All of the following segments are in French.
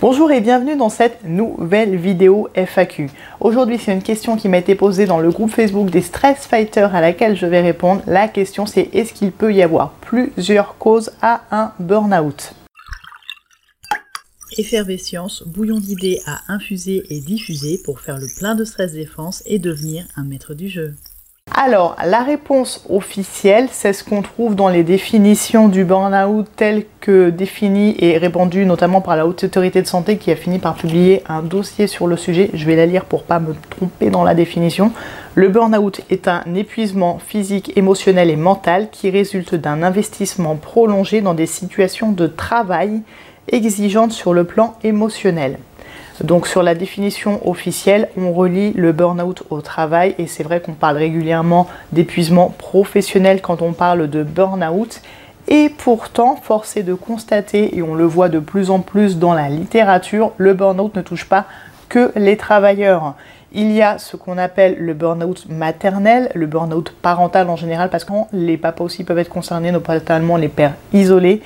Bonjour et bienvenue dans cette nouvelle vidéo FAQ. Aujourd'hui, c'est une question qui m'a été posée dans le groupe Facebook des Stress Fighters à laquelle je vais répondre. La question, c'est est-ce qu'il peut y avoir plusieurs causes à un burn-out? Effervescience, bouillon d'idées à infuser et diffuser pour faire le plein de stress défense et devenir un maître du jeu. Alors, la réponse officielle, c'est ce qu'on trouve dans les définitions du burn-out telles que définies et répandues notamment par la Haute Autorité de Santé qui a fini par publier un dossier sur le sujet. Je vais la lire pour pas me tromper dans la définition. Le burn-out est un épuisement physique, émotionnel et mental qui résulte d'un investissement prolongé dans des situations de travail exigeantes sur le plan émotionnel. Donc sur la définition officielle, on relie le burn-out au travail et c'est vrai qu'on parle régulièrement d'épuisement professionnel quand on parle de burn-out. Et pourtant, force est de constater, et on le voit de plus en plus dans la littérature, le burn-out ne touche pas que les travailleurs. Il y a ce qu'on appelle le burn-out maternel, le burn-out parental en général, parce que les papas aussi peuvent être concernés, notamment les pères isolés.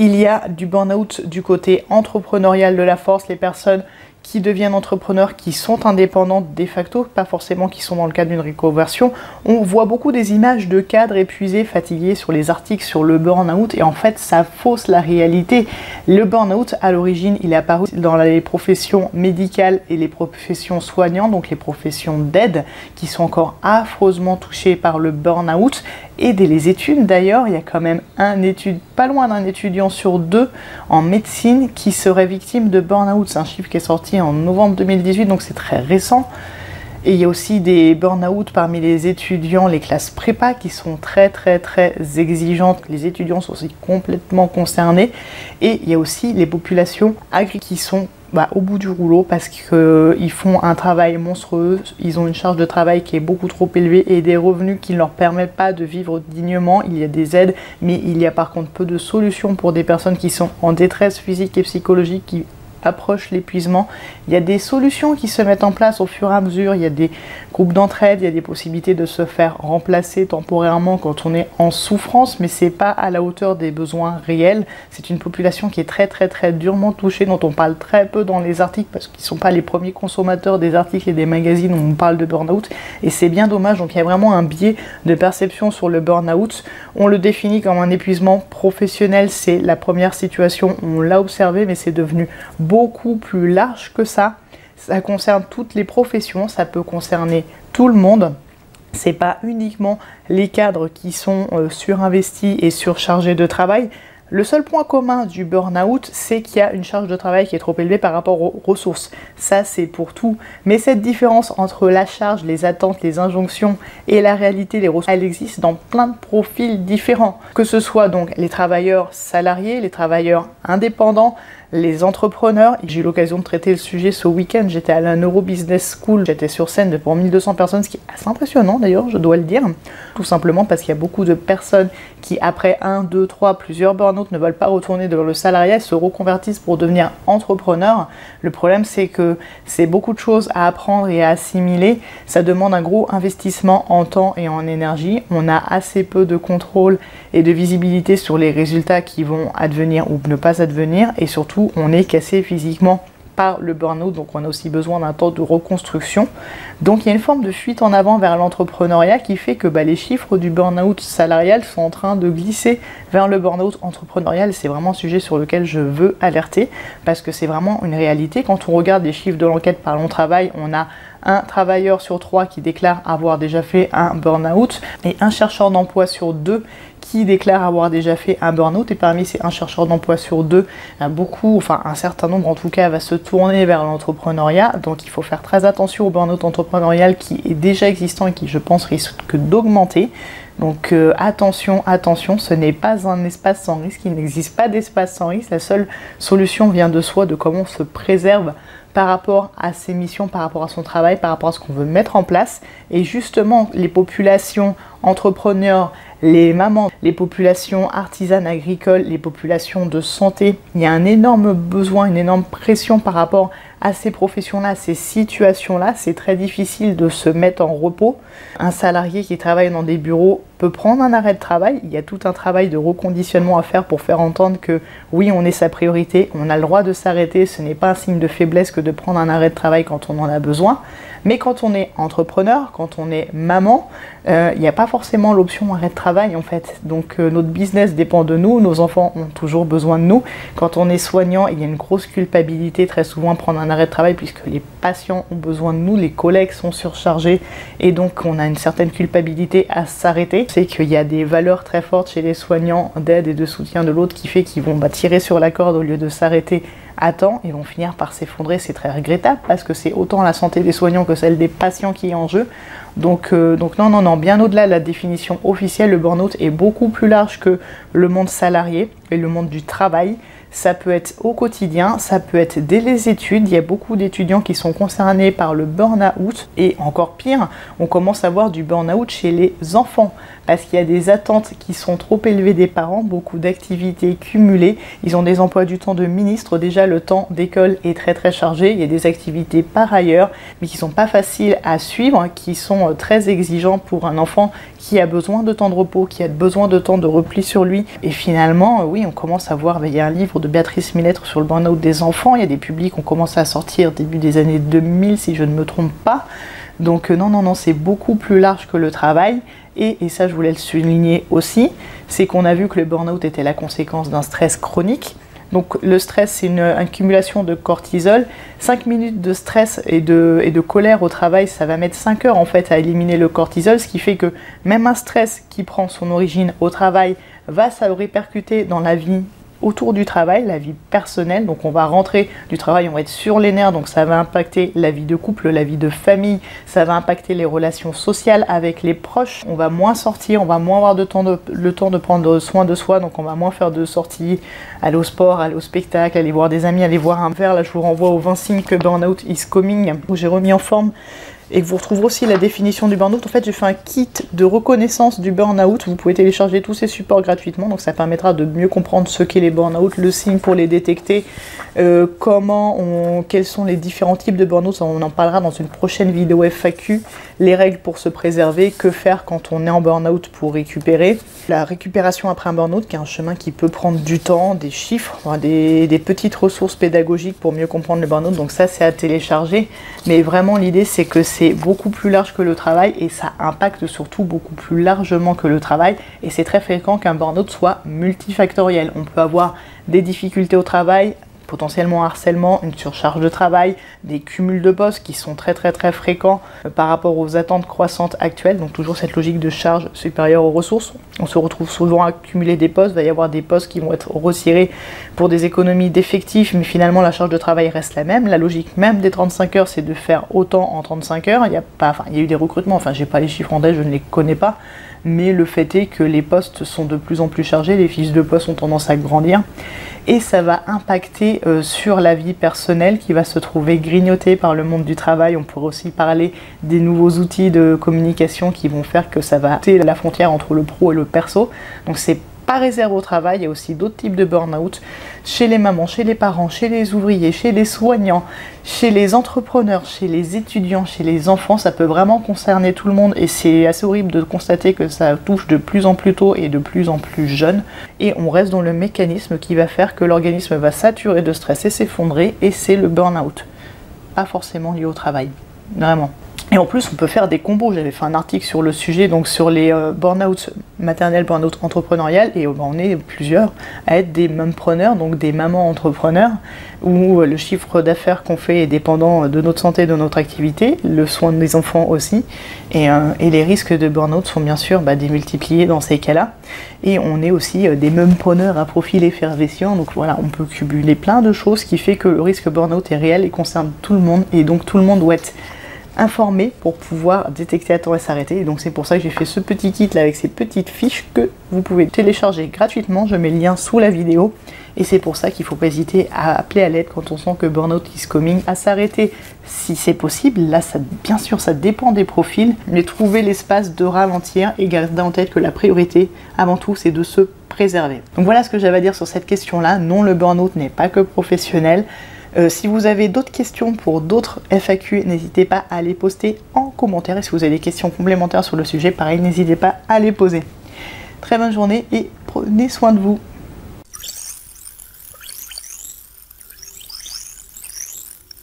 Il y a du burn-out du côté entrepreneurial de la force, les personnes qui deviennent entrepreneurs, qui sont indépendants de facto, pas forcément qui sont dans le cadre d'une reconversion. On voit beaucoup des images de cadres épuisés, fatigués sur les articles sur le burn-out et en fait ça fausse la réalité. Le burn-out à l'origine il est apparu dans les professions médicales et les professions soignantes, donc les professions d'aide qui sont encore affreusement touchées par le burn-out et dès les études d'ailleurs, il y a quand même un étude, pas loin d'un étudiant sur deux en médecine qui serait victime de burn-out. C'est un chiffre qui est sorti en novembre 2018, donc c'est très récent. Et il y a aussi des burn-out parmi les étudiants, les classes prépa qui sont très très très exigeantes. Les étudiants sont aussi complètement concernés. Et il y a aussi les populations agricoles qui sont bah, au bout du rouleau parce qu'ils font un travail monstrueux, ils ont une charge de travail qui est beaucoup trop élevée et des revenus qui ne leur permettent pas de vivre dignement. Il y a des aides, mais il y a par contre peu de solutions pour des personnes qui sont en détresse physique et psychologique, qui approche l'épuisement. Il y a des solutions qui se mettent en place au fur et à mesure. Il y a des groupes d'entraide, il y a des possibilités de se faire remplacer temporairement quand on est en souffrance, mais c'est pas à la hauteur des besoins réels. C'est une population qui est très très très durement touchée, dont on parle très peu dans les articles parce qu'ils sont pas les premiers consommateurs des articles et des magazines où on parle de burn-out. Et c'est bien dommage. Donc il y a vraiment un biais de perception sur le burn-out. On le définit comme un épuisement professionnel. C'est la première situation on l'a observé, mais c'est devenu beaucoup plus large que ça. Ça concerne toutes les professions, ça peut concerner tout le monde. C'est pas uniquement les cadres qui sont euh, surinvestis et surchargés de travail. Le seul point commun du burn-out, c'est qu'il y a une charge de travail qui est trop élevée par rapport aux ressources. Ça, c'est pour tout. Mais cette différence entre la charge, les attentes, les injonctions et la réalité, les ressources, elle existe dans plein de profils différents. Que ce soit donc les travailleurs salariés, les travailleurs indépendants, les entrepreneurs. J'ai eu l'occasion de traiter le sujet ce week-end. J'étais à la Neuro Business School. J'étais sur scène devant 1200 personnes, ce qui est assez impressionnant d'ailleurs, je dois le dire. Tout simplement parce qu'il y a beaucoup de personnes qui, après un, deux, trois, plusieurs burn-out, ne veulent pas retourner devant le salariat et se reconvertissent pour devenir entrepreneurs. Le problème, c'est que c'est beaucoup de choses à apprendre et à assimiler. Ça demande un gros investissement en temps et en énergie. On a assez peu de contrôle et de visibilité sur les résultats qui vont advenir ou ne pas advenir. Et surtout, on est cassé physiquement par le burn-out, donc on a aussi besoin d'un temps de reconstruction. Donc il y a une forme de fuite en avant vers l'entrepreneuriat qui fait que bah, les chiffres du burn-out salarial sont en train de glisser vers le burn-out entrepreneurial. C'est vraiment un sujet sur lequel je veux alerter parce que c'est vraiment une réalité. Quand on regarde les chiffres de l'enquête par long travail, on a un travailleur sur trois qui déclare avoir déjà fait un burn-out et un chercheur d'emploi sur deux qui déclare avoir déjà fait un burn-out et parmi ces un chercheur d'emploi sur deux, beaucoup, enfin un certain nombre en tout cas, va se tourner vers l'entrepreneuriat. Donc il faut faire très attention au burn-out entrepreneurial qui est déjà existant et qui je pense risque d'augmenter. Donc euh, attention, attention, ce n'est pas un espace sans risque, il n'existe pas d'espace sans risque. La seule solution vient de soi, de comment on se préserve par rapport à ses missions, par rapport à son travail, par rapport à ce qu'on veut mettre en place. Et justement, les populations entrepreneurs, les mamans, les populations artisanes agricoles, les populations de santé, il y a un énorme besoin, une énorme pression par rapport à ces professions-là, ces situations-là. C'est très difficile de se mettre en repos. Un salarié qui travaille dans des bureaux peut prendre un arrêt de travail. Il y a tout un travail de reconditionnement à faire pour faire entendre que oui, on est sa priorité, on a le droit de s'arrêter, ce n'est pas un signe de faiblesse que de prendre un arrêt de travail quand on en a besoin. Mais quand on est entrepreneur, quand on est maman, euh, il n'y a pas forcément l'option arrêt de travail en fait. Donc euh, notre business dépend de nous, nos enfants ont toujours besoin de nous. Quand on est soignant, il y a une grosse culpabilité très souvent à prendre un arrêt de travail puisque les patients ont besoin de nous, les collègues sont surchargés et donc on a une certaine culpabilité à s'arrêter. C'est qu'il y a des valeurs très fortes chez les soignants d'aide et de soutien de l'autre qui fait qu'ils vont bah, tirer sur la corde au lieu de s'arrêter à et vont finir par s'effondrer. C'est très regrettable parce que c'est autant la santé des soignants que celle des patients qui est en jeu. Donc, euh, donc non, non, non, bien au-delà de la définition officielle, le burn-out est beaucoup plus large que le monde salarié et le monde du travail. Ça peut être au quotidien, ça peut être dès les études. Il y a beaucoup d'étudiants qui sont concernés par le burn-out. Et encore pire, on commence à voir du burn-out chez les enfants parce qu'il y a des attentes qui sont trop élevées des parents, beaucoup d'activités cumulées. Ils ont des emplois du temps de ministre. Déjà, le temps d'école est très très chargé. Il y a des activités par ailleurs, mais qui sont pas faciles à suivre, qui sont euh, très exigeants pour un enfant qui a besoin de temps de repos, qui a besoin de temps de repli sur lui. Et finalement, euh, oui, on commence à voir, il y a un livre de Béatrice Millettre sur le burn-out des enfants. Il y a des publics qui ont commencé à sortir début des années 2000, si je ne me trompe pas. Donc euh, non, non, non, c'est beaucoup plus large que le travail. Et, ça, je voulais le souligner aussi, c'est qu'on a vu que le burn-out était la conséquence d'un stress chronique. Donc le stress, c'est une accumulation de cortisol. 5 minutes de stress et de, colère au travail, ça va mettre 5 heures en fait à éliminer le cortisol, ce qui fait que même un stress qui prend son origine au travail va se répercuter dans la vie autour du travail, la vie personnelle. Donc on va rentrer du travail, on va être sur les nerfs, donc ça va impacter la vie de couple, la vie de famille, ça va impacter les relations sociales avec les proches. On va moins sortir, on va moins avoir de temps de, le temps de prendre soin de soi, donc on va moins faire de sorties, aller au sport, aller au spectacle, aller voir des amis, aller voir un verre. Là je vous renvoie aux 20 signes que Burnout is coming, où j'ai remis en forme et vous retrouverez aussi la définition du burn-out. En fait, j'ai fait un kit de reconnaissance du burn-out. Vous pouvez télécharger tous ces supports gratuitement, donc ça permettra de mieux comprendre ce qu'est les burn-out, le signe pour les détecter, euh, comment on, quels sont les différents types de burn-out. On en parlera dans une prochaine vidéo FAQ. Les règles pour se préserver, que faire quand on est en burn-out pour récupérer. La récupération après un burn-out, qui est un chemin qui peut prendre du temps, des chiffres, des petites ressources pédagogiques pour mieux comprendre le burn-out. Donc ça, c'est à télécharger. Mais vraiment, l'idée, c'est que c'est beaucoup plus large que le travail et ça impacte surtout beaucoup plus largement que le travail. Et c'est très fréquent qu'un burn-out soit multifactoriel. On peut avoir des difficultés au travail potentiellement harcèlement, une surcharge de travail, des cumuls de postes qui sont très très très fréquents euh, par rapport aux attentes croissantes actuelles, donc toujours cette logique de charge supérieure aux ressources. On se retrouve souvent à cumuler des postes, il va y avoir des postes qui vont être retirés pour des économies d'effectifs, mais finalement la charge de travail reste la même. La logique même des 35 heures, c'est de faire autant en 35 heures. Il y a pas, il y a eu des recrutements, enfin j'ai pas les chiffres en tête, je ne les connais pas, mais le fait est que les postes sont de plus en plus chargés, les fiches de poste ont tendance à grandir et ça va impacter euh, sur la vie personnelle qui va se trouver grignotée par le monde du travail. On pourrait aussi parler des nouveaux outils de communication qui vont faire que ça va la frontière entre le pro et le perso. Pas réservé au travail, il y a aussi d'autres types de burn-out chez les mamans, chez les parents, chez les ouvriers, chez les soignants, chez les entrepreneurs, chez les étudiants, chez les enfants. Ça peut vraiment concerner tout le monde et c'est assez horrible de constater que ça touche de plus en plus tôt et de plus en plus jeune. Et on reste dans le mécanisme qui va faire que l'organisme va saturer de stress et s'effondrer et c'est le burn-out. Pas forcément lié au travail. Vraiment. Et en plus, on peut faire des combos. J'avais fait un article sur le sujet, donc sur les euh, burn-out maternels, burn-out entrepreneurial, et on est plusieurs à être des mumpreneurs, donc des mamans entrepreneurs, où euh, le chiffre d'affaires qu'on fait est dépendant de notre santé, de notre activité, le soin des enfants aussi, et, euh, les risques de burn-out sont bien sûr bah, démultipliés dans ces cas-là. Et on est aussi des mumpreneurs à profil effervescent, donc voilà, on peut cumuler plein de choses qui fait que le risque burn-out est réel et concerne tout le monde, et donc tout le monde doit être informé pour pouvoir détecter à temps et s'arrêter. Et donc c'est pour ça que j'ai fait ce petit kit là avec ces petites fiches que vous pouvez télécharger gratuitement. Je mets le lien sous la vidéo. Et c'est pour ça qu'il ne faut pas hésiter à appeler à l'aide quand on sent que burnout is coming, à s'arrêter si c'est possible. Là, ça, bien sûr, ça dépend des profils, mais trouver l'espace de ralentir et garder en tête que la priorité, avant tout, c'est de se préserver. Donc voilà ce que j'avais à dire sur cette question-là. Non, le burnout n'est pas que professionnel. Euh, si vous avez d'autres questions pour d'autres FAQ, n'hésitez pas à les poster en commentaire. Et si vous avez des questions complémentaires sur le sujet, pareil, n'hésitez pas à les poser. Très bonne journée et prenez soin de vous.